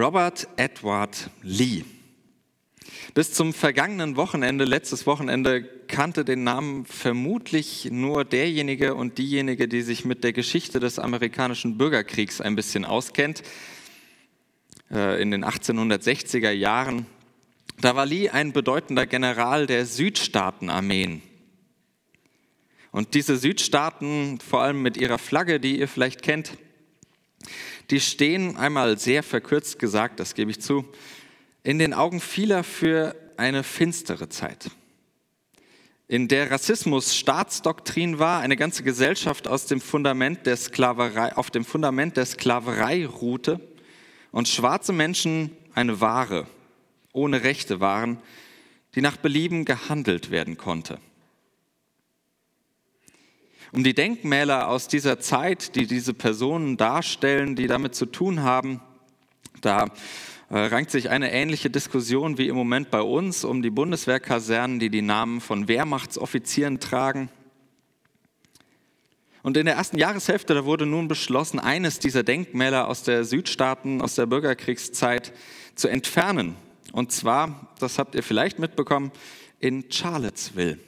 Robert Edward Lee. Bis zum vergangenen Wochenende, letztes Wochenende, kannte den Namen vermutlich nur derjenige und diejenige, die sich mit der Geschichte des amerikanischen Bürgerkriegs ein bisschen auskennt. Äh, in den 1860er Jahren. Da war Lee ein bedeutender General der Südstaatenarmeen. Und diese Südstaaten, vor allem mit ihrer Flagge, die ihr vielleicht kennt, die stehen einmal sehr verkürzt gesagt, das gebe ich zu, in den Augen vieler für eine finstere Zeit, in der Rassismus Staatsdoktrin war, eine ganze Gesellschaft aus dem Fundament der Sklaverei, auf dem Fundament der Sklaverei ruhte und schwarze Menschen eine Ware ohne Rechte waren, die nach Belieben gehandelt werden konnte. Um die Denkmäler aus dieser Zeit, die diese Personen darstellen, die damit zu tun haben, da äh, rankt sich eine ähnliche Diskussion wie im Moment bei uns um die Bundeswehrkasernen, die die Namen von Wehrmachtsoffizieren tragen. Und in der ersten Jahreshälfte, da wurde nun beschlossen, eines dieser Denkmäler aus der Südstaaten, aus der Bürgerkriegszeit zu entfernen. Und zwar, das habt ihr vielleicht mitbekommen, in Charlottesville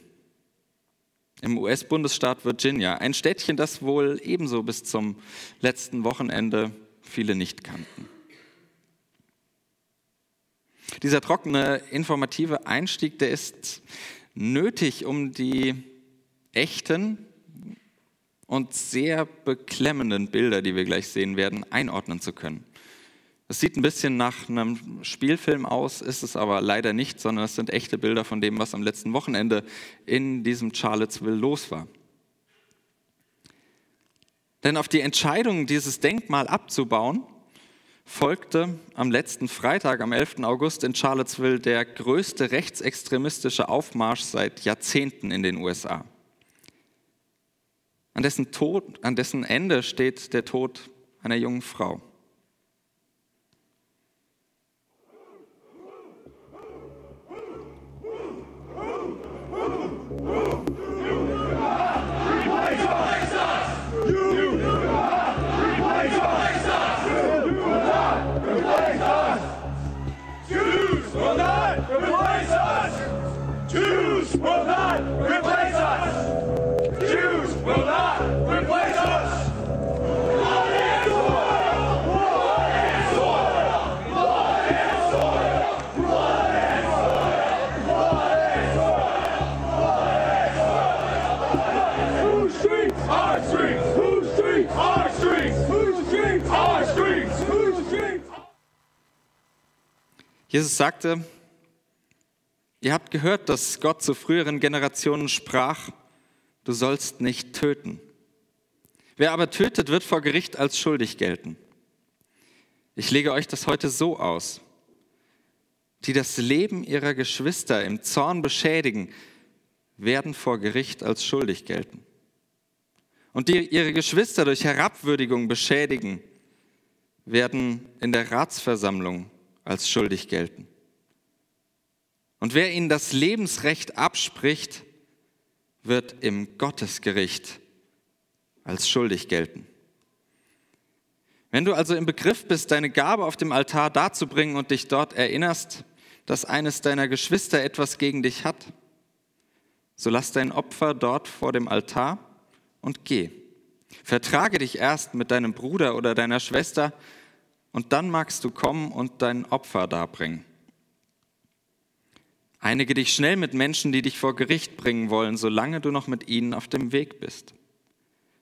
im US-Bundesstaat Virginia. Ein Städtchen, das wohl ebenso bis zum letzten Wochenende viele nicht kannten. Dieser trockene, informative Einstieg, der ist nötig, um die echten und sehr beklemmenden Bilder, die wir gleich sehen werden, einordnen zu können. Es sieht ein bisschen nach einem Spielfilm aus, ist es aber leider nicht, sondern es sind echte Bilder von dem, was am letzten Wochenende in diesem Charlottesville los war. Denn auf die Entscheidung, dieses Denkmal abzubauen, folgte am letzten Freitag, am 11. August in Charlottesville, der größte rechtsextremistische Aufmarsch seit Jahrzehnten in den USA. An dessen, Tod, an dessen Ende steht der Tod einer jungen Frau. Jesus sagte, ihr habt gehört, dass Gott zu früheren Generationen sprach, du sollst nicht töten. Wer aber tötet, wird vor Gericht als schuldig gelten. Ich lege euch das heute so aus. Die das Leben ihrer Geschwister im Zorn beschädigen, werden vor Gericht als schuldig gelten. Und die ihre Geschwister durch Herabwürdigung beschädigen, werden in der Ratsversammlung als schuldig gelten. Und wer ihnen das Lebensrecht abspricht, wird im Gottesgericht als schuldig gelten. Wenn du also im Begriff bist, deine Gabe auf dem Altar darzubringen und dich dort erinnerst, dass eines deiner Geschwister etwas gegen dich hat, so lass dein Opfer dort vor dem Altar und geh. Vertrage dich erst mit deinem Bruder oder deiner Schwester, und dann magst du kommen und dein Opfer darbringen. Einige dich schnell mit Menschen, die dich vor Gericht bringen wollen, solange du noch mit ihnen auf dem Weg bist,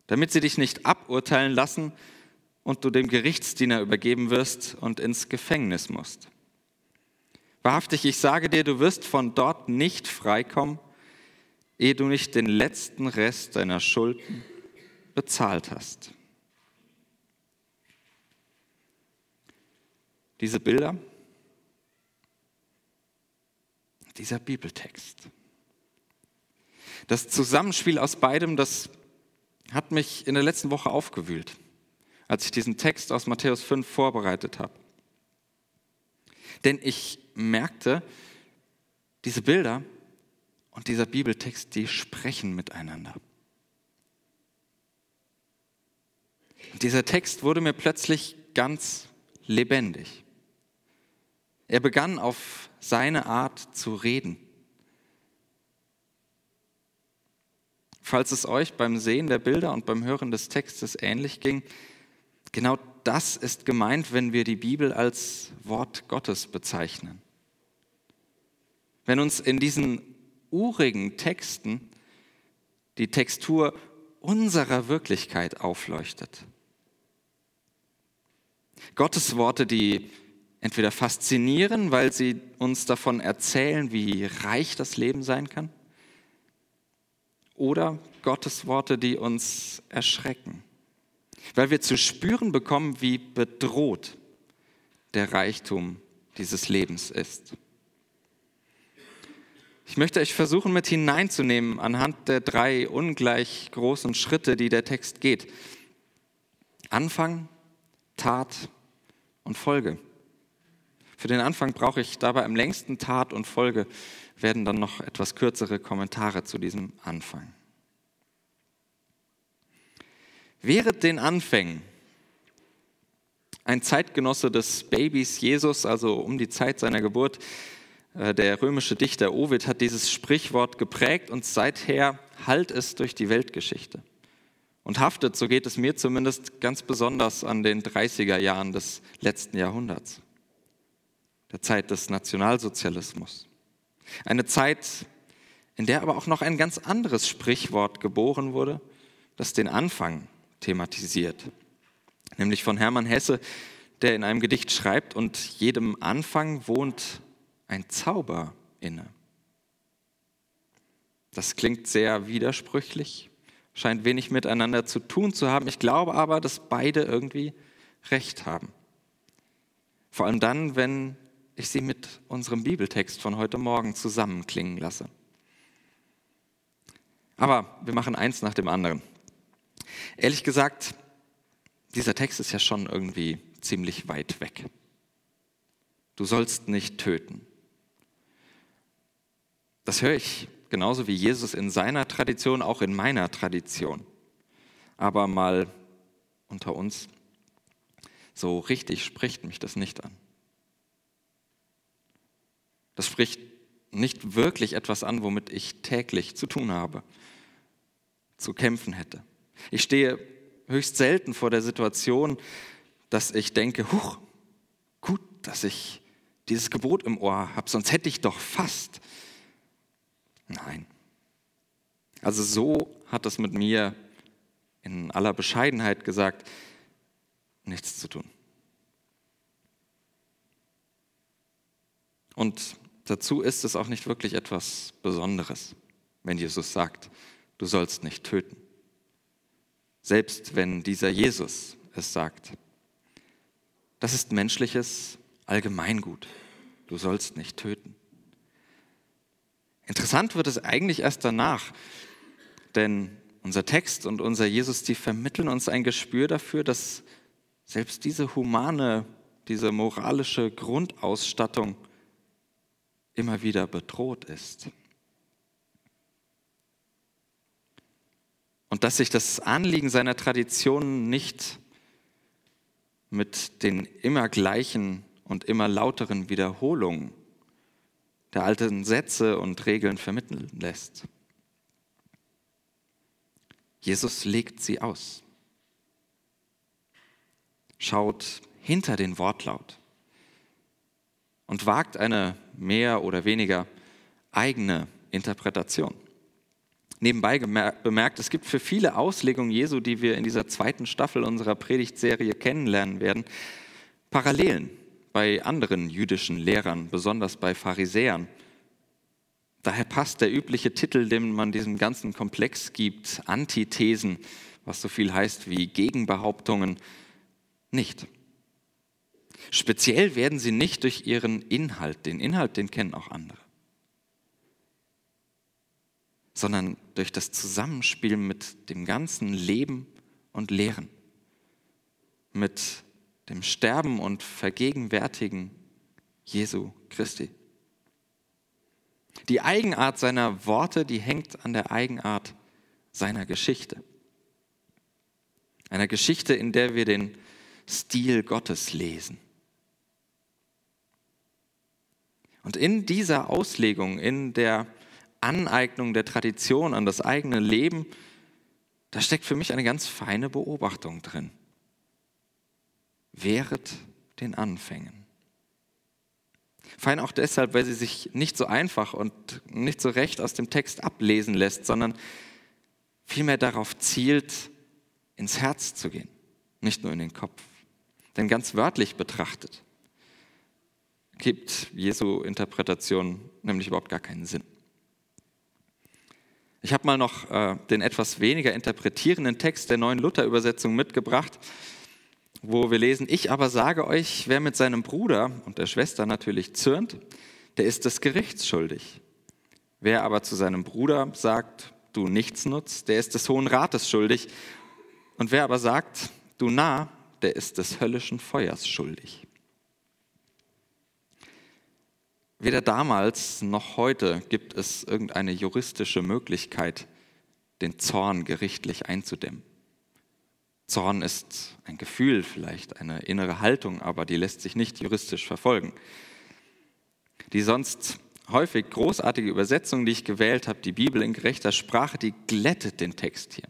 damit sie dich nicht aburteilen lassen und du dem Gerichtsdiener übergeben wirst und ins Gefängnis musst. Wahrhaftig, ich sage dir, du wirst von dort nicht freikommen, ehe du nicht den letzten Rest deiner Schulden bezahlt hast. Diese Bilder, dieser Bibeltext. Das Zusammenspiel aus beidem, das hat mich in der letzten Woche aufgewühlt, als ich diesen Text aus Matthäus 5 vorbereitet habe. Denn ich merkte, diese Bilder und dieser Bibeltext, die sprechen miteinander. Und dieser Text wurde mir plötzlich ganz lebendig. Er begann auf seine Art zu reden. Falls es euch beim Sehen der Bilder und beim Hören des Textes ähnlich ging, genau das ist gemeint, wenn wir die Bibel als Wort Gottes bezeichnen. Wenn uns in diesen urigen Texten die Textur unserer Wirklichkeit aufleuchtet. Gottes Worte, die entweder faszinieren, weil sie uns davon erzählen, wie reich das Leben sein kann, oder Gottes Worte, die uns erschrecken, weil wir zu spüren bekommen, wie bedroht der Reichtum dieses Lebens ist. Ich möchte euch versuchen mit hineinzunehmen anhand der drei ungleich großen Schritte, die der Text geht. Anfang, Tat und Folge. Für den Anfang brauche ich dabei am längsten Tat und Folge, werden dann noch etwas kürzere Kommentare zu diesem Anfang. Während den Anfängen ein Zeitgenosse des Babys Jesus, also um die Zeit seiner Geburt, äh, der römische Dichter Ovid hat dieses Sprichwort geprägt und seither hallt es durch die Weltgeschichte und haftet, so geht es mir zumindest, ganz besonders an den 30er Jahren des letzten Jahrhunderts, der Zeit des Nationalsozialismus. Eine Zeit, in der aber auch noch ein ganz anderes Sprichwort geboren wurde, das den Anfang thematisiert, nämlich von Hermann Hesse, der in einem Gedicht schreibt, und jedem Anfang wohnt ein Zauber inne. Das klingt sehr widersprüchlich, scheint wenig miteinander zu tun zu haben. Ich glaube aber, dass beide irgendwie recht haben. Vor allem dann, wenn ich sie mit unserem Bibeltext von heute Morgen zusammenklingen lasse. Aber wir machen eins nach dem anderen. Ehrlich gesagt, dieser Text ist ja schon irgendwie ziemlich weit weg. Du sollst nicht töten. Das höre ich genauso wie Jesus in seiner Tradition, auch in meiner Tradition. Aber mal unter uns, so richtig spricht mich das nicht an. Das spricht nicht wirklich etwas an, womit ich täglich zu tun habe, zu kämpfen hätte. Ich stehe höchst selten vor der Situation, dass ich denke, huch, gut, dass ich dieses Gebot im Ohr habe, sonst hätte ich doch fast. Nein. Also so hat es mit mir in aller Bescheidenheit gesagt, nichts zu tun. Und dazu ist es auch nicht wirklich etwas Besonderes, wenn Jesus sagt, du sollst nicht töten. Selbst wenn dieser Jesus es sagt. Das ist menschliches Allgemeingut. Du sollst nicht töten. Interessant wird es eigentlich erst danach, denn unser Text und unser Jesus, die vermitteln uns ein Gespür dafür, dass selbst diese humane, diese moralische Grundausstattung immer wieder bedroht ist. Und dass sich das Anliegen seiner Tradition nicht mit den immer gleichen und immer lauteren Wiederholungen der alten Sätze und Regeln vermitteln lässt. Jesus legt sie aus, schaut hinter den Wortlaut und wagt eine mehr oder weniger eigene Interpretation. Nebenbei bemerkt, es gibt für viele Auslegungen Jesu, die wir in dieser zweiten Staffel unserer Predigtserie kennenlernen werden, Parallelen bei anderen jüdischen Lehrern, besonders bei Pharisäern. Daher passt der übliche Titel, den man diesem ganzen Komplex gibt, Antithesen, was so viel heißt wie Gegenbehauptungen, nicht. Speziell werden sie nicht durch ihren Inhalt, den Inhalt, den kennen auch andere, sondern durch das Zusammenspiel mit dem ganzen Leben und Lehren, mit dem Sterben und Vergegenwärtigen Jesu Christi. Die Eigenart seiner Worte, die hängt an der Eigenart seiner Geschichte. Einer Geschichte, in der wir den Stil Gottes lesen. Und in dieser Auslegung, in der Aneignung der Tradition an das eigene Leben, da steckt für mich eine ganz feine Beobachtung drin. Wehret den Anfängen. Fein auch deshalb, weil sie sich nicht so einfach und nicht so recht aus dem Text ablesen lässt, sondern vielmehr darauf zielt, ins Herz zu gehen, nicht nur in den Kopf. Denn ganz wörtlich betrachtet gibt Jesu Interpretation nämlich überhaupt gar keinen Sinn. Ich habe mal noch äh, den etwas weniger interpretierenden Text der neuen Luther-Übersetzung mitgebracht, wo wir lesen, ich aber sage euch, wer mit seinem Bruder und der Schwester natürlich zürnt, der ist des Gerichts schuldig. Wer aber zu seinem Bruder sagt, du nichts nutzt, der ist des Hohen Rates schuldig. Und wer aber sagt, du nah, der ist des höllischen Feuers schuldig. Weder damals noch heute gibt es irgendeine juristische Möglichkeit, den Zorn gerichtlich einzudämmen. Zorn ist ein Gefühl, vielleicht eine innere Haltung, aber die lässt sich nicht juristisch verfolgen. Die sonst häufig großartige Übersetzung, die ich gewählt habe, die Bibel in gerechter Sprache, die glättet den Text hier.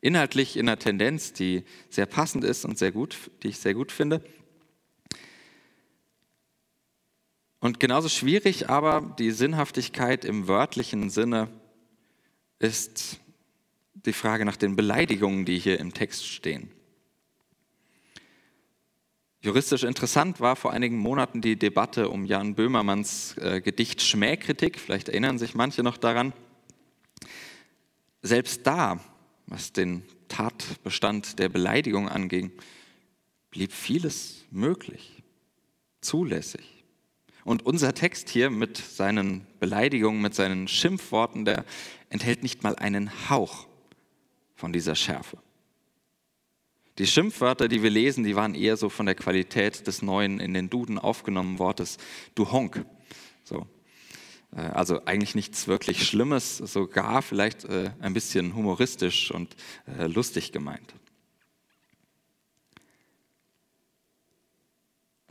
Inhaltlich in einer Tendenz, die sehr passend ist und sehr gut, die ich sehr gut finde. Und genauso schwierig aber die Sinnhaftigkeit im wörtlichen Sinne ist die Frage nach den Beleidigungen, die hier im Text stehen. Juristisch interessant war vor einigen Monaten die Debatte um Jan Böhmermanns äh, Gedicht Schmähkritik. Vielleicht erinnern sich manche noch daran. Selbst da, was den Tatbestand der Beleidigung anging, blieb vieles möglich, zulässig. Und unser Text hier mit seinen Beleidigungen, mit seinen Schimpfworten, der enthält nicht mal einen Hauch von dieser Schärfe. Die Schimpfwörter, die wir lesen, die waren eher so von der Qualität des neuen in den Duden aufgenommenen Wortes du Honk. So. Äh, also eigentlich nichts wirklich Schlimmes, sogar vielleicht äh, ein bisschen humoristisch und äh, lustig gemeint.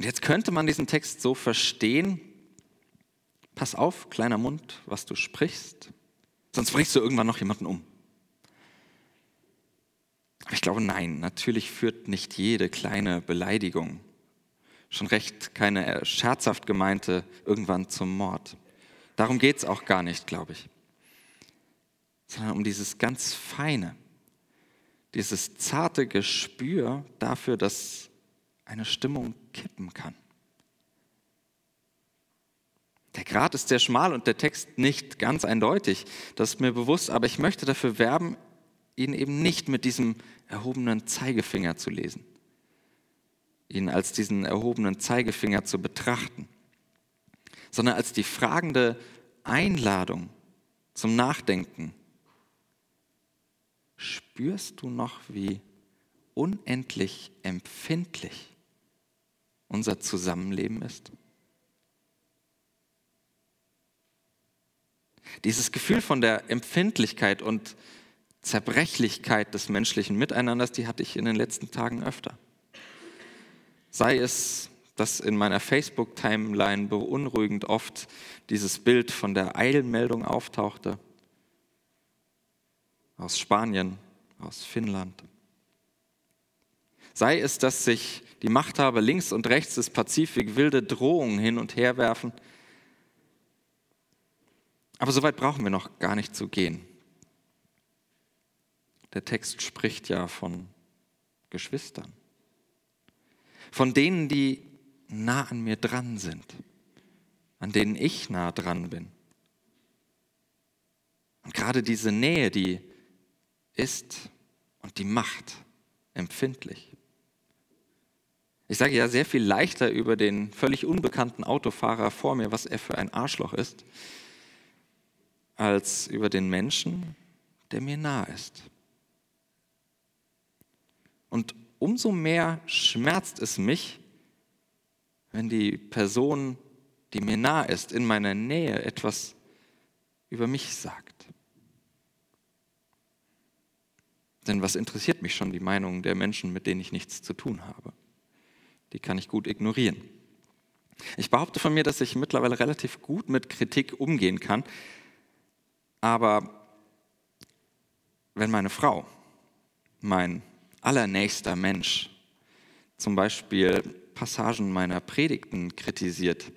Und jetzt könnte man diesen Text so verstehen, pass auf, kleiner Mund, was du sprichst, sonst bringst du irgendwann noch jemanden um. Aber ich glaube, nein, natürlich führt nicht jede kleine Beleidigung, schon recht keine scherzhaft gemeinte, irgendwann zum Mord. Darum geht es auch gar nicht, glaube ich, sondern um dieses ganz feine, dieses zarte Gespür dafür, dass eine Stimmung kippen kann. Der Grat ist sehr schmal und der Text nicht ganz eindeutig, das ist mir bewusst, aber ich möchte dafür werben, ihn eben nicht mit diesem erhobenen Zeigefinger zu lesen, ihn als diesen erhobenen Zeigefinger zu betrachten, sondern als die fragende Einladung zum Nachdenken. Spürst du noch, wie unendlich empfindlich unser Zusammenleben ist? Dieses Gefühl von der Empfindlichkeit und Zerbrechlichkeit des menschlichen Miteinanders, die hatte ich in den letzten Tagen öfter. Sei es, dass in meiner Facebook-Timeline beunruhigend oft dieses Bild von der Eilmeldung auftauchte, aus Spanien, aus Finnland. Sei es, dass sich die Machthaber links und rechts des Pazifik wilde Drohungen hin und her werfen. Aber so weit brauchen wir noch gar nicht zu gehen. Der Text spricht ja von Geschwistern, von denen, die nah an mir dran sind, an denen ich nah dran bin. Und gerade diese Nähe, die ist und die macht empfindlich. Ich sage ja sehr viel leichter über den völlig unbekannten Autofahrer vor mir, was er für ein Arschloch ist, als über den Menschen, der mir nah ist. Und umso mehr schmerzt es mich, wenn die Person, die mir nah ist, in meiner Nähe etwas über mich sagt. Denn was interessiert mich schon die Meinung der Menschen, mit denen ich nichts zu tun habe? Die kann ich gut ignorieren. Ich behaupte von mir, dass ich mittlerweile relativ gut mit Kritik umgehen kann, aber wenn meine Frau, mein allernächster Mensch, zum Beispiel Passagen meiner Predigten kritisiert,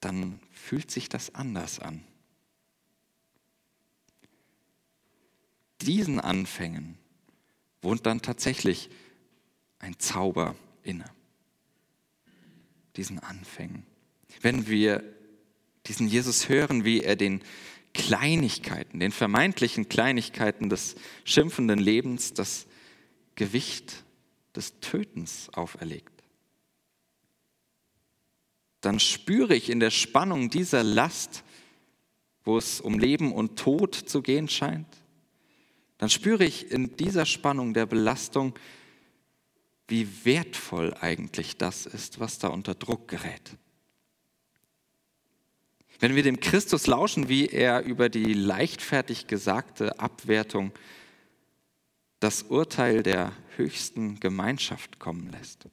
dann fühlt sich das anders an. Diesen Anfängen wohnt dann tatsächlich ein Zauber inne. Diesen Anfängen. Wenn wir diesen Jesus hören, wie er den Kleinigkeiten, den vermeintlichen Kleinigkeiten des schimpfenden Lebens das Gewicht des Tötens auferlegt, dann spüre ich in der Spannung dieser Last, wo es um Leben und Tod zu gehen scheint, dann spüre ich in dieser Spannung der Belastung, wie wertvoll eigentlich das ist, was da unter Druck gerät. Wenn wir dem Christus lauschen, wie er über die leichtfertig gesagte Abwertung das Urteil der höchsten Gemeinschaft kommen lässt,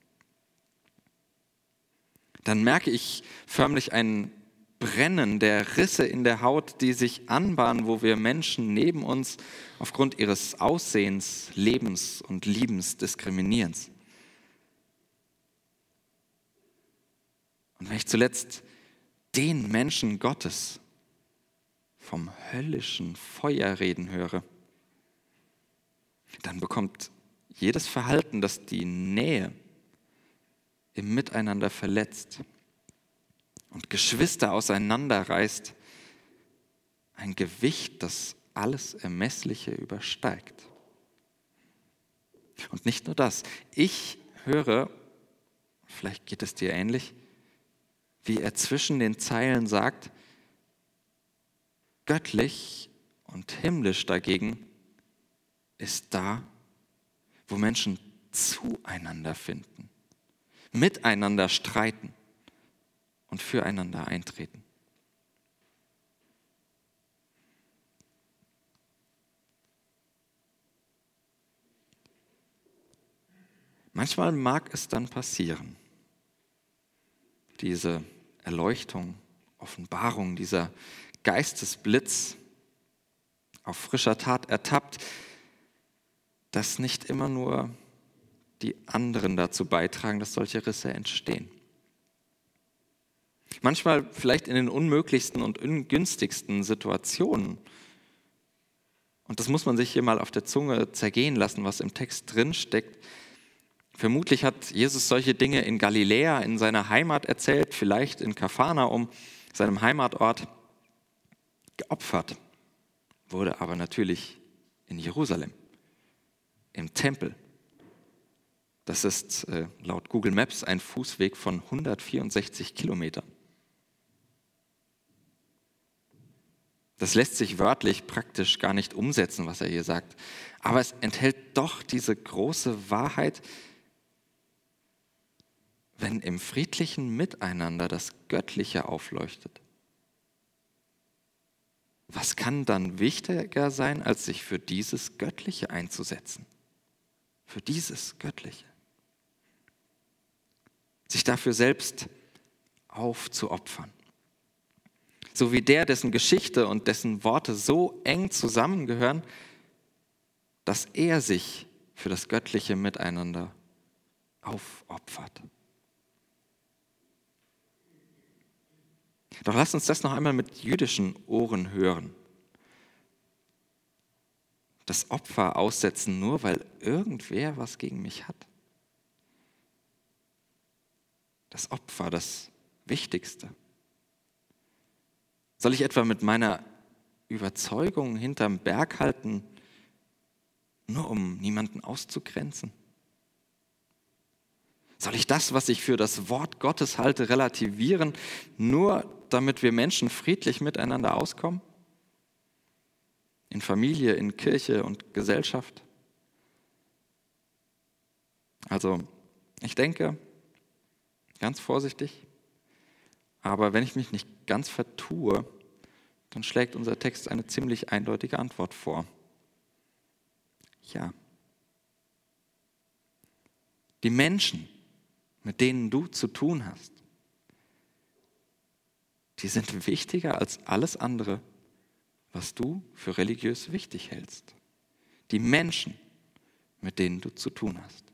dann merke ich förmlich ein Brennen der Risse in der Haut, die sich anbahnen, wo wir Menschen neben uns aufgrund ihres Aussehens, Lebens und Liebens diskriminieren. Und wenn ich zuletzt den Menschen Gottes vom höllischen Feuer reden höre, dann bekommt jedes Verhalten, das die Nähe im Miteinander verletzt und Geschwister auseinanderreißt, ein Gewicht, das alles Ermessliche übersteigt. Und nicht nur das, ich höre, vielleicht geht es dir ähnlich, wie er zwischen den Zeilen sagt, göttlich und himmlisch dagegen ist da, wo Menschen zueinander finden, miteinander streiten und füreinander eintreten. Manchmal mag es dann passieren, diese Erleuchtung, Offenbarung, dieser Geistesblitz auf frischer Tat ertappt, dass nicht immer nur die anderen dazu beitragen, dass solche Risse entstehen. Manchmal vielleicht in den unmöglichsten und ungünstigsten Situationen. Und das muss man sich hier mal auf der Zunge zergehen lassen, was im Text drin steckt. Vermutlich hat Jesus solche Dinge in Galiläa, in seiner Heimat erzählt, vielleicht in Kapharnaum, seinem Heimatort, geopfert, wurde aber natürlich in Jerusalem, im Tempel. Das ist äh, laut Google Maps ein Fußweg von 164 Kilometern. Das lässt sich wörtlich praktisch gar nicht umsetzen, was er hier sagt. Aber es enthält doch diese große Wahrheit, wenn im friedlichen Miteinander das Göttliche aufleuchtet. Was kann dann wichtiger sein, als sich für dieses Göttliche einzusetzen? Für dieses Göttliche. Sich dafür selbst aufzuopfern. So wie der, dessen Geschichte und dessen Worte so eng zusammengehören, dass er sich für das göttliche Miteinander aufopfert. Doch lasst uns das noch einmal mit jüdischen Ohren hören. Das Opfer aussetzen, nur weil irgendwer was gegen mich hat. Das Opfer, das Wichtigste. Soll ich etwa mit meiner Überzeugung hinterm Berg halten, nur um niemanden auszugrenzen? Soll ich das, was ich für das Wort Gottes halte, relativieren, nur damit wir Menschen friedlich miteinander auskommen? In Familie, in Kirche und Gesellschaft? Also, ich denke, ganz vorsichtig, aber wenn ich mich nicht ganz vertue, dann schlägt unser Text eine ziemlich eindeutige Antwort vor. Ja. Die Menschen, mit denen du zu tun hast, die sind wichtiger als alles andere, was du für religiös wichtig hältst. Die Menschen, mit denen du zu tun hast,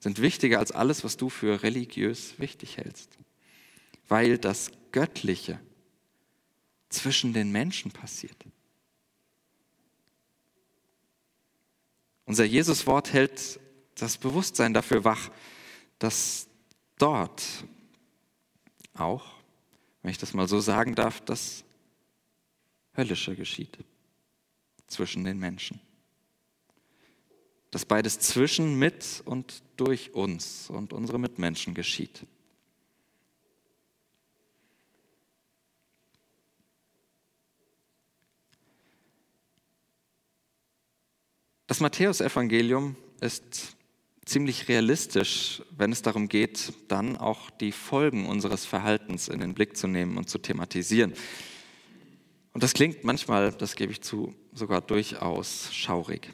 sind wichtiger als alles, was du für religiös wichtig hältst, weil das Göttliche zwischen den Menschen passiert. Unser Jesuswort hält das Bewusstsein dafür wach, dass dort auch, wenn ich das mal so sagen darf, das Höllische geschieht zwischen den Menschen. Dass beides zwischen, mit und durch uns und unsere Mitmenschen geschieht. Das Matthäusevangelium ist ziemlich realistisch, wenn es darum geht, dann auch die Folgen unseres Verhaltens in den Blick zu nehmen und zu thematisieren. Und das klingt manchmal, das gebe ich zu, sogar durchaus schaurig.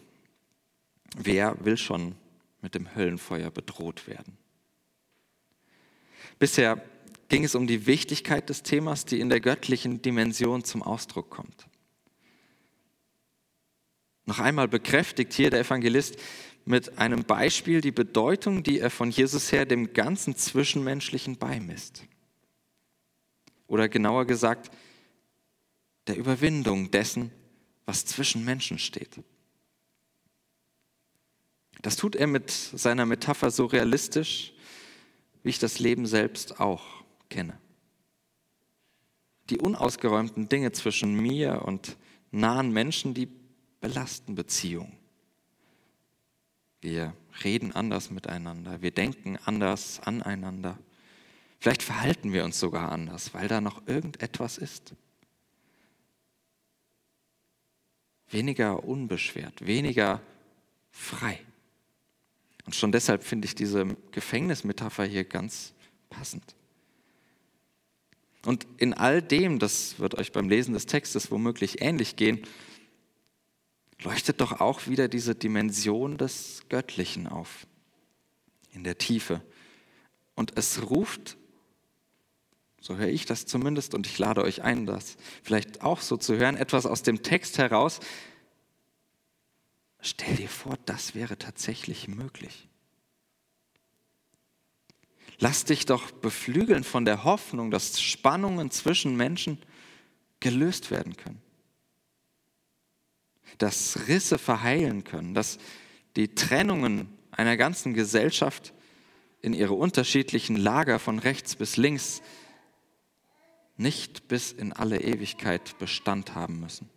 Wer will schon mit dem Höllenfeuer bedroht werden? Bisher ging es um die Wichtigkeit des Themas, die in der göttlichen Dimension zum Ausdruck kommt. Noch einmal bekräftigt hier der Evangelist mit einem Beispiel die Bedeutung, die er von Jesus her dem ganzen Zwischenmenschlichen beimisst. Oder genauer gesagt, der Überwindung dessen, was zwischen Menschen steht. Das tut er mit seiner Metapher so realistisch, wie ich das Leben selbst auch kenne. Die unausgeräumten Dinge zwischen mir und nahen Menschen, die belasten Beziehungen. Wir reden anders miteinander, wir denken anders aneinander. Vielleicht verhalten wir uns sogar anders, weil da noch irgendetwas ist. Weniger unbeschwert, weniger frei. Und schon deshalb finde ich diese Gefängnismetapher hier ganz passend. Und in all dem, das wird euch beim Lesen des Textes womöglich ähnlich gehen, leuchtet doch auch wieder diese Dimension des Göttlichen auf, in der Tiefe. Und es ruft, so höre ich das zumindest, und ich lade euch ein, das vielleicht auch so zu hören, etwas aus dem Text heraus. Stell dir vor, das wäre tatsächlich möglich. Lass dich doch beflügeln von der Hoffnung, dass Spannungen zwischen Menschen gelöst werden können dass Risse verheilen können, dass die Trennungen einer ganzen Gesellschaft in ihre unterschiedlichen Lager von rechts bis links nicht bis in alle Ewigkeit Bestand haben müssen.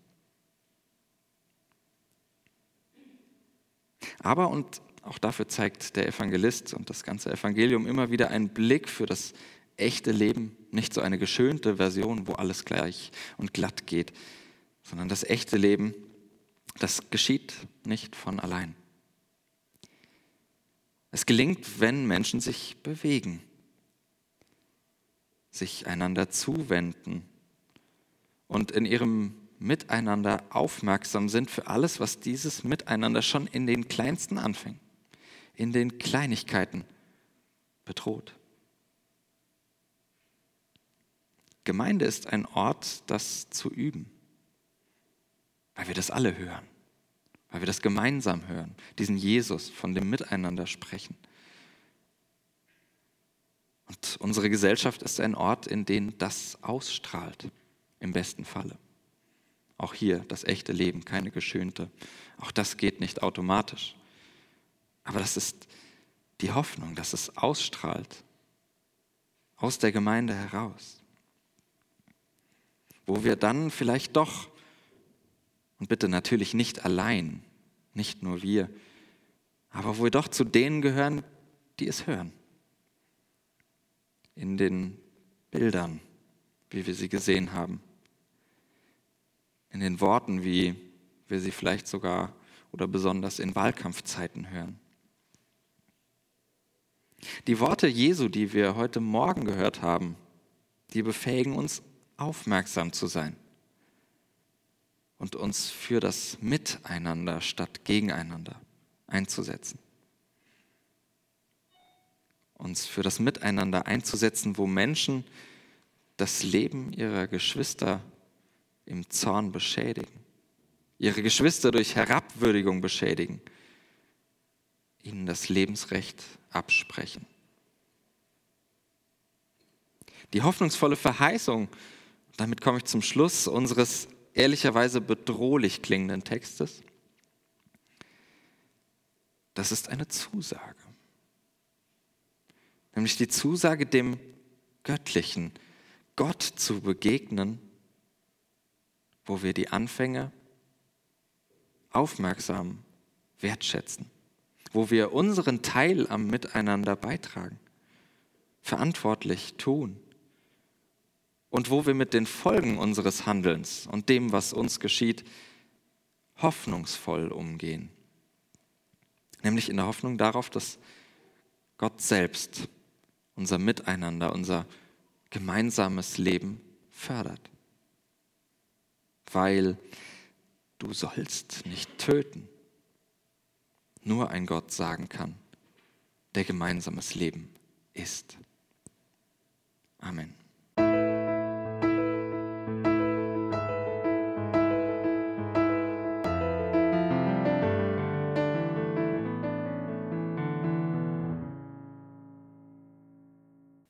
Aber, und auch dafür zeigt der Evangelist und das ganze Evangelium immer wieder einen Blick für das echte Leben, nicht so eine geschönte Version, wo alles gleich und glatt geht, sondern das echte Leben das geschieht nicht von allein. Es gelingt, wenn Menschen sich bewegen, sich einander zuwenden und in ihrem Miteinander aufmerksam sind für alles, was dieses Miteinander schon in den kleinsten Anfängen, in den Kleinigkeiten bedroht. Gemeinde ist ein Ort, das zu üben. Weil wir das alle hören. Weil wir das gemeinsam hören. Diesen Jesus von dem Miteinander sprechen. Und unsere Gesellschaft ist ein Ort, in dem das ausstrahlt. Im besten Falle. Auch hier das echte Leben, keine geschönte. Auch das geht nicht automatisch. Aber das ist die Hoffnung, dass es ausstrahlt aus der Gemeinde heraus. Wo wir dann vielleicht doch und bitte natürlich nicht allein, nicht nur wir, aber wo wir doch zu denen gehören, die es hören. In den Bildern, wie wir sie gesehen haben. In den Worten, wie wir sie vielleicht sogar oder besonders in Wahlkampfzeiten hören. Die Worte Jesu, die wir heute Morgen gehört haben, die befähigen uns, aufmerksam zu sein und uns für das Miteinander statt gegeneinander einzusetzen. Uns für das Miteinander einzusetzen, wo Menschen das Leben ihrer Geschwister im Zorn beschädigen, ihre Geschwister durch Herabwürdigung beschädigen, ihnen das Lebensrecht absprechen. Die hoffnungsvolle Verheißung, damit komme ich zum Schluss unseres ehrlicherweise bedrohlich klingenden Textes, das ist eine Zusage. Nämlich die Zusage, dem Göttlichen, Gott zu begegnen, wo wir die Anfänge aufmerksam wertschätzen, wo wir unseren Teil am Miteinander beitragen, verantwortlich tun und wo wir mit den Folgen unseres Handelns und dem, was uns geschieht, hoffnungsvoll umgehen. Nämlich in der Hoffnung darauf, dass Gott selbst unser Miteinander, unser gemeinsames Leben fördert. Weil du sollst nicht töten. Nur ein Gott sagen kann, der gemeinsames Leben ist. Amen.